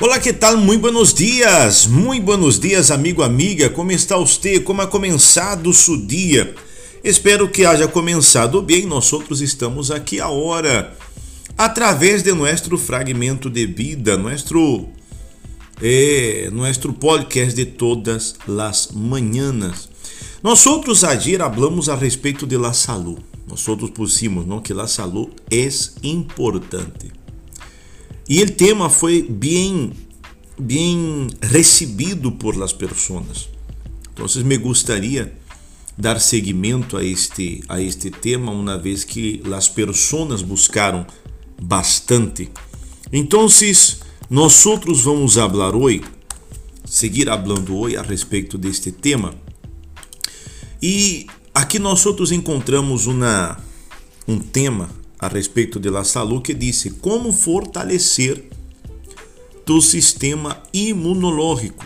Olá, que tal? Muito buenos dias, muito buenos dias, amigo, amiga. Como está você? Como ha começado o dia? Espero que haja começado bem. Nós outros estamos aqui a hora através de nosso fragmento de vida, nosso é, nosso podcast de todas as manhãs. Nós outros ayer hablamos a respeito de la salud. Nós outros pusimos, não que la salud é importante. E o tema foi bem, bem recebido por las pessoas. Então, me gostaria dar seguimento a este, a este tema, uma vez que as pessoas buscaram bastante. Então, nós outros vamos falar hoje, seguir falando hoje a respeito deste tema. E aqui nós outros encontramos uma, um tema a respeito de La que disse como fortalecer do sistema imunológico,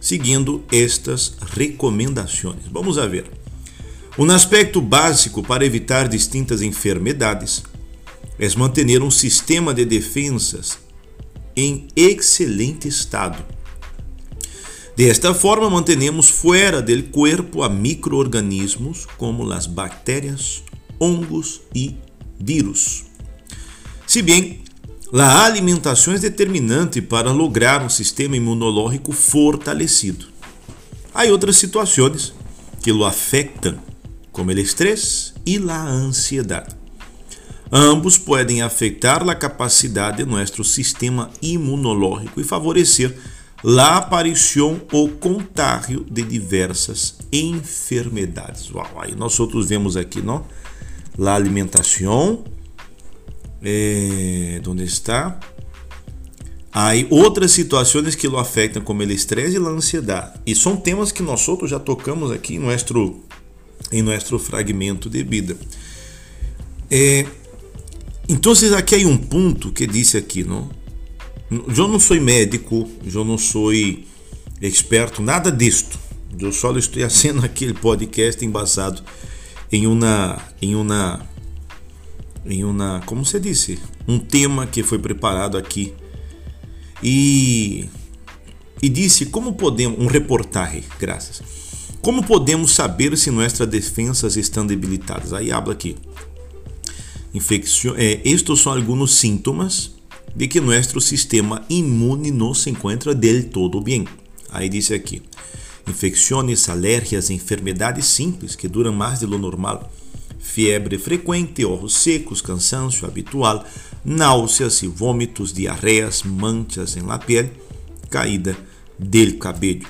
seguindo estas recomendações. Vamos a ver. Um aspecto básico para evitar distintas enfermidades é manter um sistema de defensas em excelente estado. Desta forma, mantenemos fora do corpo a microorganismos como as bactérias, hongos e vírus. Se bem, a alimentação é determinante para lograr um sistema imunológico fortalecido. Há outras situações que lo afetam, como o estresse e a ansiedade. Ambos podem afetar a capacidade de nosso sistema imunológico e favorecer a aparição ou contágio de diversas enfermidades. Uau, aí nós outros vemos aqui, não? La alimentação, eh, onde está? Aí outras situações que lo afetam, como o estresse e a ansiedade. E são temas que nós outros já tocamos aqui em nosso, em nosso fragmento de vida. Eh, então, aqui há um ponto que disse aqui, não? Eu não sou médico, eu não sou experto, nada disto. Eu só estou fazendo aquele podcast embasado em uma, em uma, em uma, como você disse, um tema que foi preparado aqui e e disse como podemos um reportagem, graças. Como podemos saber se nossas defensas estão debilitadas? Aí habla aqui infección, eh, estos são alguns sintomas de que nosso sistema imune não se encontra del todo bem. Aí diz aqui: infecções, alergias, enfermidades simples que duram mais de lo normal, febre frequente, olhos secos, cansancio habitual, náuseas e vômitos, diarreias, manchas em la caída del cabelo.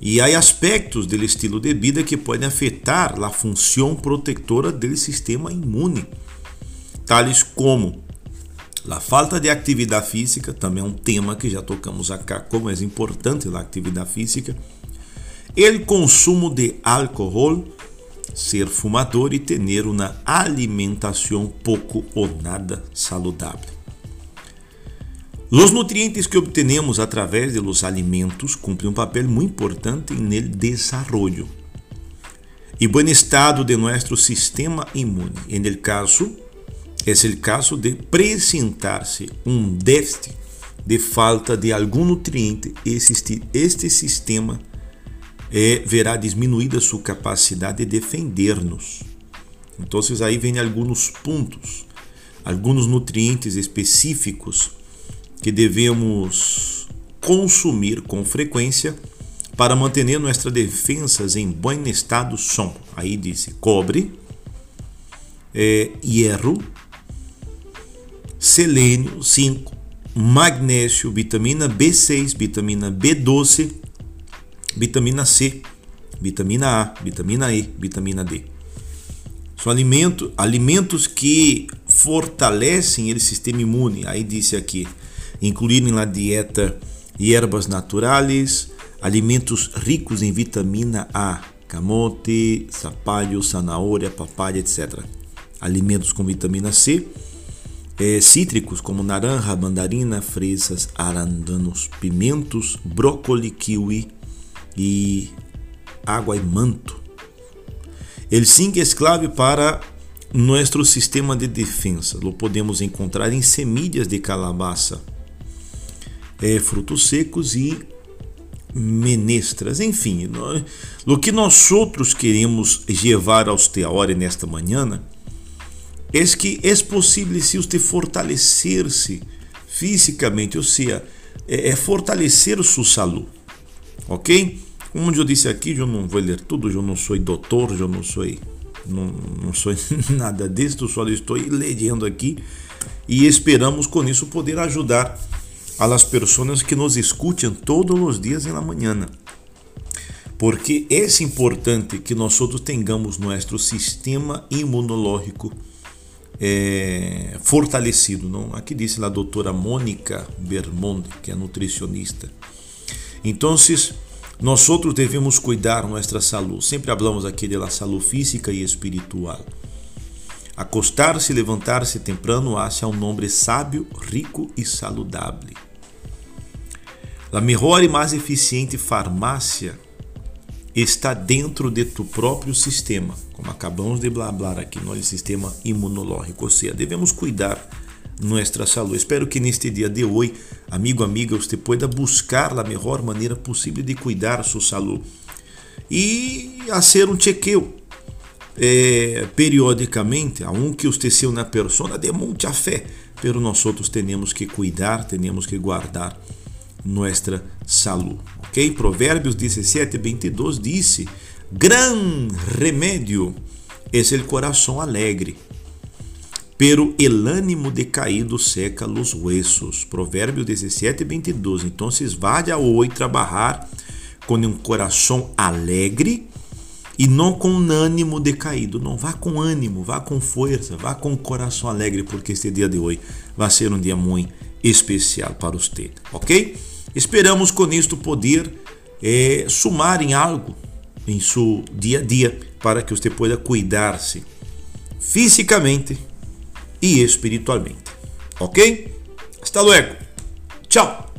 E há aspectos do estilo de vida que podem afetar a função protetora do sistema imune tales como a falta de atividade física, também é um tema que já tocamos acá, como é importante a atividade física, o consumo de álcool, ser fumador e ter uma alimentação pouco ou nada saudável. Os nutrientes que obtenemos através de los alimentos cumprem um papel muito importante no desenvolvimento e bom estado de nosso sistema imune. En el caso é o caso de presentar-se um déficit de falta de algum nutriente, este, este sistema é, verá diminuída sua capacidade de defender-nos. Então, aí vem alguns pontos, alguns nutrientes específicos que devemos consumir com frequência para manter nossas defensas em bom estado são. Aí disse cobre, é, hierro, selênio 5, magnésio, vitamina B6, vitamina B12, vitamina C, vitamina A, vitamina E, vitamina D. São alimentos, alimentos que fortalecem o sistema imune. Aí disse aqui, incluir na dieta ervas naturais, alimentos ricos em vitamina A, camote, zapalho, zanahoria, papaya, etc. Alimentos com vitamina C, é, cítricos como naranja, mandarina, fresas, arándanos, pimentos, brócoli, kiwi e água e manto. El zinc é clave para nosso sistema de defesa. Lo podemos encontrar em semilhas de calabaça. é, frutos secos e menestras. Enfim, o que nós outros queremos levar aos te hora nesta manhã é que é possível se você fortalecer-se fisicamente, ou seja, é, é fortalecer sua saúde, ok? Como eu disse aqui, eu não vou ler tudo, eu não sou doutor, eu não sou não, não sou nada disso, só estou lendo aqui e esperamos com isso poder ajudar as pessoas que nos escutam todos os dias na manhã. Porque é importante que nós tenhamos nosso sistema imunológico é, fortalecido. Não? Aqui disse a doutora Mônica Bermonde, que é nutricionista. Então, nós outros devemos cuidar nossa saúde. Sempre falamos aqui da saúde física e espiritual. Acostar-se levantar-se temprano hace um nome sábio, rico e saludável. A melhor e mais eficiente farmácia está dentro de tu próprio sistema, como acabamos de blablar aqui, no sistema imunológico. Ou seja, devemos cuidar nossa saúde. Espero que neste dia de hoje, amigo, amiga, você pueda buscar a melhor maneira possível de cuidar sua saúde e fazer um chequeo é, periodicamente, aunque usted sea uma pessoa de muita fé, pero nós outros temos que cuidar, temos que guardar nossa saúde. Ok? Provérbios 17, 22 disse: Gran remédio é o coração alegre pero el ánimo decaído seca los huesos. Provérbios 17, 22. Então, vaya hoje trabalhar com um coração alegre e não com um ânimo decaído. Não vá com ânimo, vá com força, vá com coração alegre, porque este dia de hoje vai ser um dia muito especial para você, ok? Esperamos com isto poder é, sumar em algo em seu dia a dia para que você possa cuidar-se fisicamente e espiritualmente. Ok? Hasta luego. Tchau.